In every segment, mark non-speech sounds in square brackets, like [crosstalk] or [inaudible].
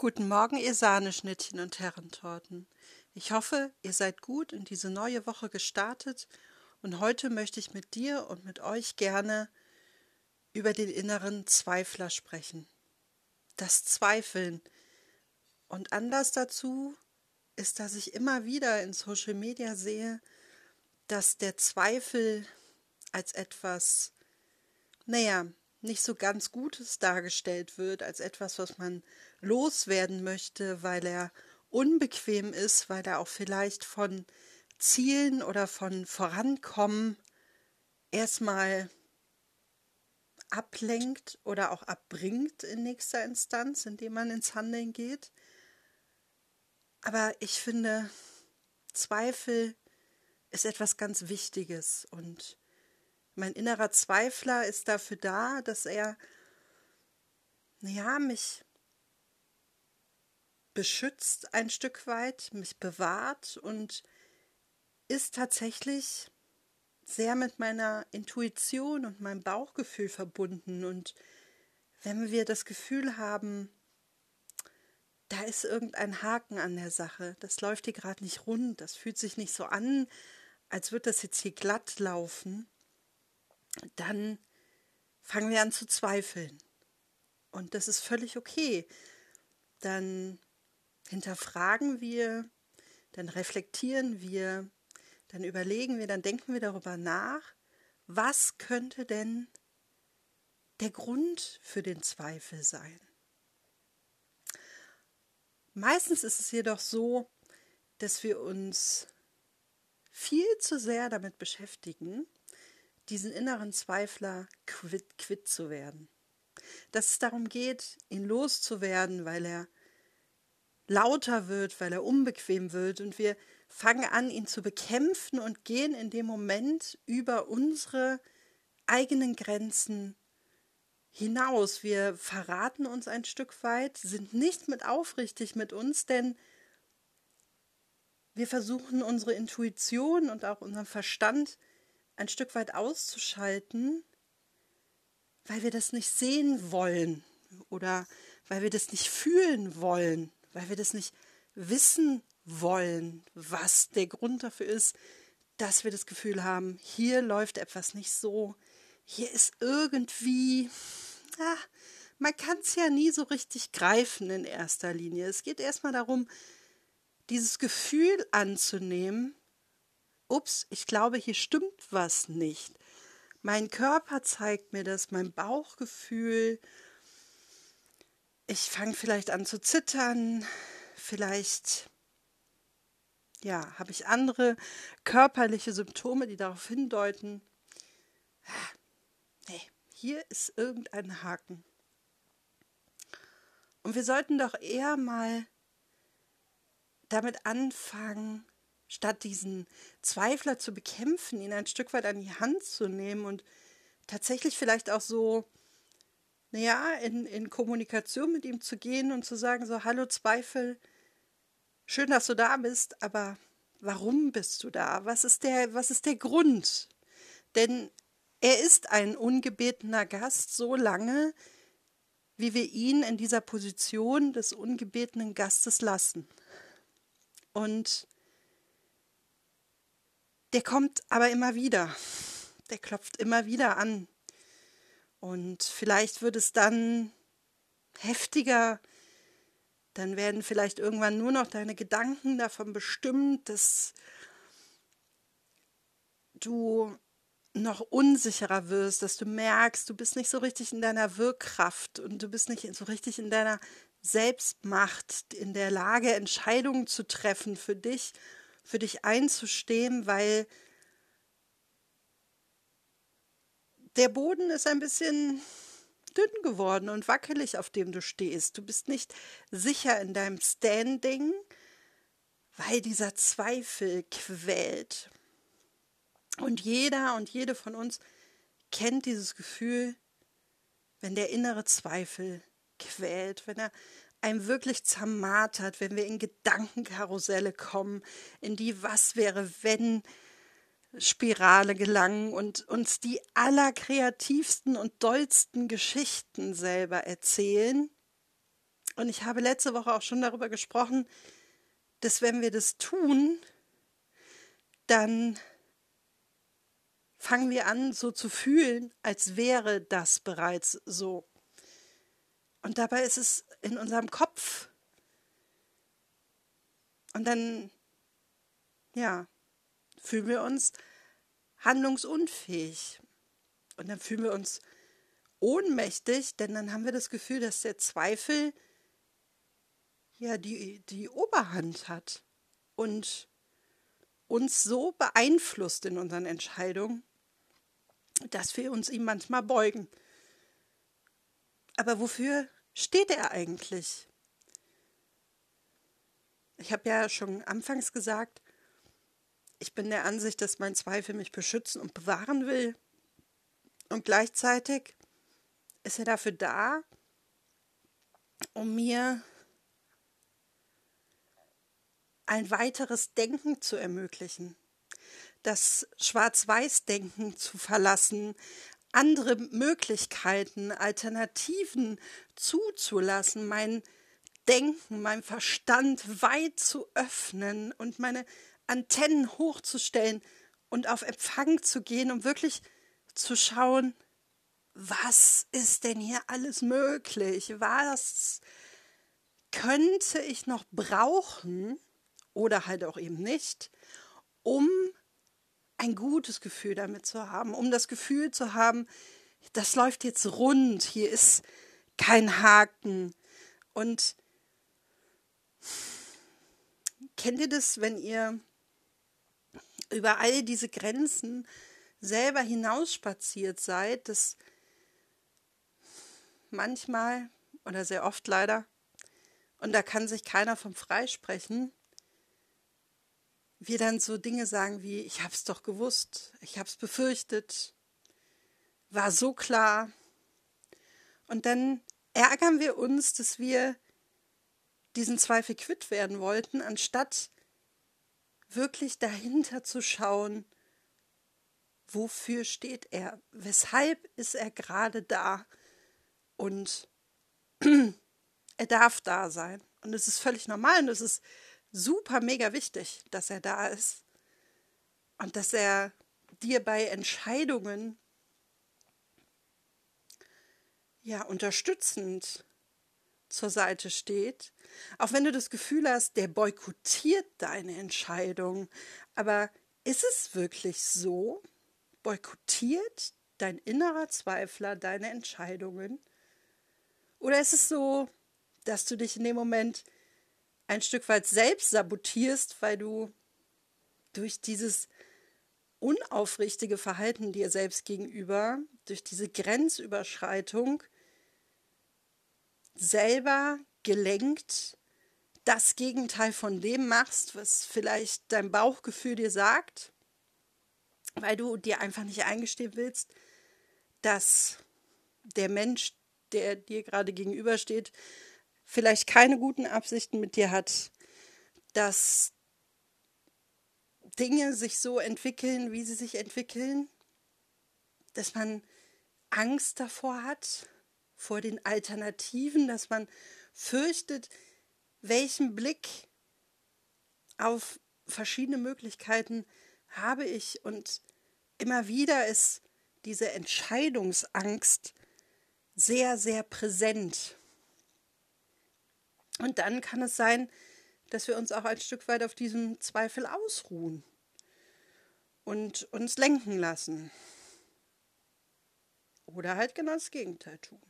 Guten Morgen, ihr Sahneschnittchen und Herrentorten. Ich hoffe, ihr seid gut in diese neue Woche gestartet und heute möchte ich mit dir und mit euch gerne über den inneren Zweifler sprechen. Das Zweifeln. Und Anlass dazu ist, dass ich immer wieder in Social Media sehe, dass der Zweifel als etwas, naja, nicht so ganz Gutes dargestellt wird, als etwas, was man loswerden möchte, weil er unbequem ist, weil er auch vielleicht von Zielen oder von Vorankommen erstmal ablenkt oder auch abbringt in nächster Instanz, indem man ins Handeln geht. Aber ich finde, Zweifel ist etwas ganz Wichtiges und mein innerer Zweifler ist dafür da, dass er, ja, mich beschützt ein Stück weit, mich bewahrt und ist tatsächlich sehr mit meiner Intuition und meinem Bauchgefühl verbunden. Und wenn wir das Gefühl haben, da ist irgendein Haken an der Sache, das läuft hier gerade nicht rund, das fühlt sich nicht so an, als würde das jetzt hier glatt laufen, dann fangen wir an zu zweifeln. Und das ist völlig okay. Dann hinterfragen wir, dann reflektieren wir, dann überlegen wir, dann denken wir darüber nach, was könnte denn der Grund für den Zweifel sein. Meistens ist es jedoch so, dass wir uns viel zu sehr damit beschäftigen, diesen inneren Zweifler quitt, quitt zu werden. Dass es darum geht, ihn loszuwerden, weil er lauter wird, weil er unbequem wird und wir fangen an, ihn zu bekämpfen und gehen in dem Moment über unsere eigenen Grenzen hinaus. Wir verraten uns ein Stück weit, sind nicht mit aufrichtig mit uns, denn wir versuchen unsere Intuition und auch unseren Verstand ein Stück weit auszuschalten, weil wir das nicht sehen wollen oder weil wir das nicht fühlen wollen, weil wir das nicht wissen wollen, was der Grund dafür ist, dass wir das Gefühl haben, hier läuft etwas nicht so, hier ist irgendwie, ah, man kann es ja nie so richtig greifen in erster Linie. Es geht erstmal darum, dieses Gefühl anzunehmen, ups, ich glaube, hier stimmt was nicht. Mein Körper zeigt mir das, mein Bauchgefühl. Ich fange vielleicht an zu zittern, vielleicht ja, habe ich andere körperliche Symptome, die darauf hindeuten, ah, nee, hier ist irgendein Haken. Und wir sollten doch eher mal damit anfangen, statt diesen Zweifler zu bekämpfen, ihn ein Stück weit an die Hand zu nehmen und tatsächlich vielleicht auch so, naja, in, in Kommunikation mit ihm zu gehen und zu sagen, so, hallo Zweifel, schön, dass du da bist, aber warum bist du da? Was ist der, was ist der Grund? Denn er ist ein ungebetener Gast so lange, wie wir ihn in dieser Position des ungebetenen Gastes lassen. Und der kommt aber immer wieder. Der klopft immer wieder an. Und vielleicht wird es dann heftiger. Dann werden vielleicht irgendwann nur noch deine Gedanken davon bestimmt, dass du noch unsicherer wirst, dass du merkst, du bist nicht so richtig in deiner Wirkkraft und du bist nicht so richtig in deiner Selbstmacht, in der Lage, Entscheidungen zu treffen für dich für dich einzustehen, weil der Boden ist ein bisschen dünn geworden und wackelig, auf dem du stehst. Du bist nicht sicher in deinem Standing, weil dieser Zweifel quält. Und jeder und jede von uns kennt dieses Gefühl, wenn der innere Zweifel quält, wenn er einem wirklich zermartert, wenn wir in Gedankenkarusselle kommen, in die Was wäre, wenn Spirale gelangen und uns die allerkreativsten und dollsten Geschichten selber erzählen. Und ich habe letzte Woche auch schon darüber gesprochen, dass wenn wir das tun, dann fangen wir an, so zu fühlen, als wäre das bereits so. Und dabei ist es in unserem Kopf. Und dann, ja, fühlen wir uns handlungsunfähig. Und dann fühlen wir uns ohnmächtig, denn dann haben wir das Gefühl, dass der Zweifel ja die, die Oberhand hat und uns so beeinflusst in unseren Entscheidungen, dass wir uns ihm manchmal beugen. Aber wofür steht er eigentlich? Ich habe ja schon anfangs gesagt, ich bin der Ansicht, dass mein Zweifel mich beschützen und bewahren will. Und gleichzeitig ist er dafür da, um mir ein weiteres Denken zu ermöglichen, das Schwarz-Weiß-Denken zu verlassen, andere Möglichkeiten, Alternativen zuzulassen, mein Denken, mein Verstand weit zu öffnen und meine Antennen hochzustellen und auf Empfang zu gehen, um wirklich zu schauen, was ist denn hier alles möglich? Was könnte ich noch brauchen oder halt auch eben nicht, um ein gutes Gefühl damit zu haben, um das Gefühl zu haben, das läuft jetzt rund, hier ist kein Haken. Und kennt ihr das, wenn ihr über all diese Grenzen selber hinausspaziert seid, dass manchmal oder sehr oft leider, und da kann sich keiner vom freisprechen, wir dann so Dinge sagen wie, ich hab's doch gewusst, ich hab's befürchtet, war so klar. Und dann ärgern wir uns, dass wir diesen Zweifel quitt werden wollten, anstatt wirklich dahinter zu schauen, wofür steht er, weshalb ist er gerade da und [clears throat] er darf da sein. Und es ist völlig normal und es ist super mega wichtig, dass er da ist und dass er dir bei Entscheidungen ja unterstützend zur Seite steht, auch wenn du das Gefühl hast, der boykottiert deine Entscheidung, aber ist es wirklich so? Boykottiert dein innerer Zweifler deine Entscheidungen? Oder ist es so, dass du dich in dem Moment ein Stück weit selbst sabotierst, weil du durch dieses unaufrichtige Verhalten dir selbst gegenüber, durch diese Grenzüberschreitung selber gelenkt das Gegenteil von dem machst, was vielleicht dein Bauchgefühl dir sagt, weil du dir einfach nicht eingestehen willst, dass der Mensch, der dir gerade gegenübersteht, vielleicht keine guten Absichten mit dir hat, dass Dinge sich so entwickeln, wie sie sich entwickeln, dass man Angst davor hat, vor den Alternativen, dass man fürchtet, welchen Blick auf verschiedene Möglichkeiten habe ich und immer wieder ist diese Entscheidungsangst sehr, sehr präsent. Und dann kann es sein, dass wir uns auch ein Stück weit auf diesem Zweifel ausruhen und uns lenken lassen. Oder halt genau das Gegenteil tun.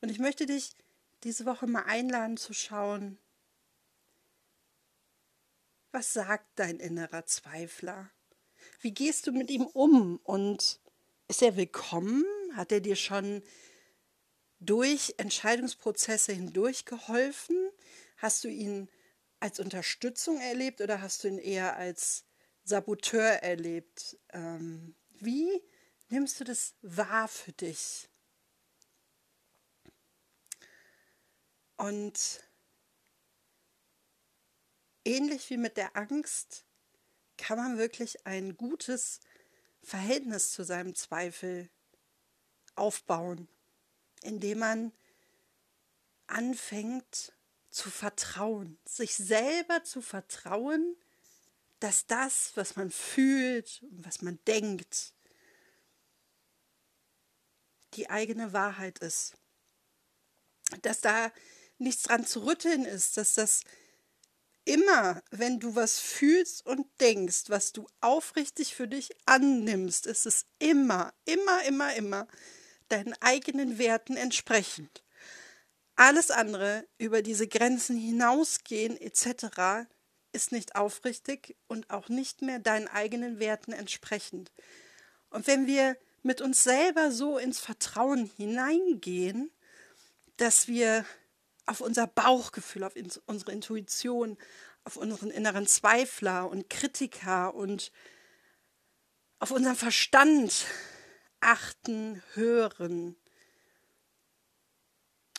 Und ich möchte dich diese Woche mal einladen zu schauen, was sagt dein innerer Zweifler? Wie gehst du mit ihm um? Und ist er willkommen? Hat er dir schon durch Entscheidungsprozesse hindurch geholfen? Hast du ihn als Unterstützung erlebt oder hast du ihn eher als Saboteur erlebt? Ähm, wie nimmst du das wahr für dich? Und ähnlich wie mit der Angst kann man wirklich ein gutes Verhältnis zu seinem Zweifel aufbauen indem man anfängt zu vertrauen, sich selber zu vertrauen, dass das, was man fühlt und was man denkt, die eigene Wahrheit ist. Dass da nichts dran zu rütteln ist, dass das immer, wenn du was fühlst und denkst, was du aufrichtig für dich annimmst, ist es immer, immer, immer, immer deinen eigenen Werten entsprechend. Alles andere über diese Grenzen hinausgehen etc. ist nicht aufrichtig und auch nicht mehr deinen eigenen Werten entsprechend. Und wenn wir mit uns selber so ins Vertrauen hineingehen, dass wir auf unser Bauchgefühl, auf unsere Intuition, auf unseren inneren Zweifler und Kritiker und auf unseren Verstand achten, hören,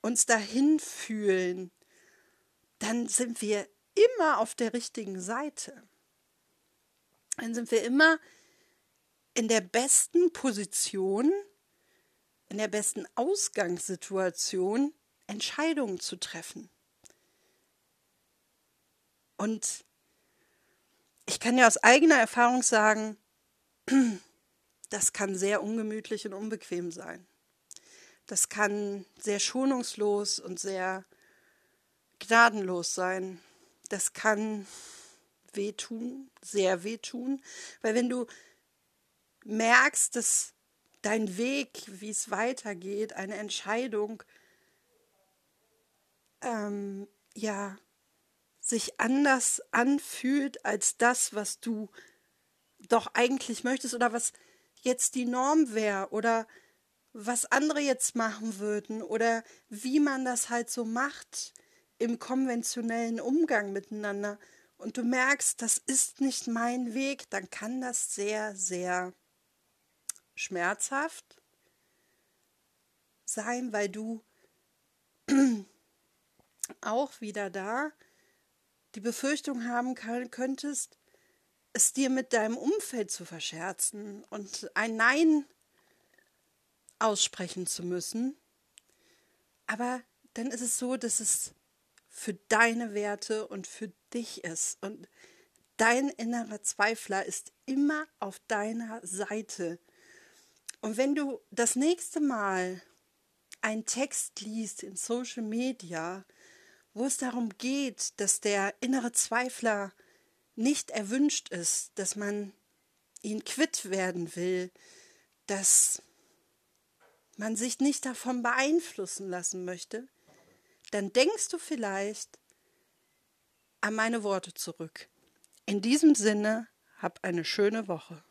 uns dahin fühlen, dann sind wir immer auf der richtigen Seite. Dann sind wir immer in der besten Position, in der besten Ausgangssituation, Entscheidungen zu treffen. Und ich kann ja aus eigener Erfahrung sagen, [clears throat] das kann sehr ungemütlich und unbequem sein. Das kann sehr schonungslos und sehr gnadenlos sein. Das kann wehtun, sehr wehtun, weil wenn du merkst, dass dein Weg, wie es weitergeht, eine Entscheidung, ähm, ja, sich anders anfühlt als das, was du doch eigentlich möchtest oder was jetzt die Norm wäre oder was andere jetzt machen würden oder wie man das halt so macht im konventionellen Umgang miteinander. Und du merkst, das ist nicht mein Weg, dann kann das sehr, sehr schmerzhaft sein, weil du [clears throat] auch wieder da die Befürchtung haben könntest, es dir mit deinem Umfeld zu verscherzen und ein Nein aussprechen zu müssen. Aber dann ist es so, dass es für deine Werte und für dich ist. Und dein innerer Zweifler ist immer auf deiner Seite. Und wenn du das nächste Mal einen Text liest in Social Media, wo es darum geht, dass der innere Zweifler nicht erwünscht ist, dass man ihn quitt werden will, dass man sich nicht davon beeinflussen lassen möchte, dann denkst du vielleicht an meine Worte zurück. In diesem Sinne, hab eine schöne Woche.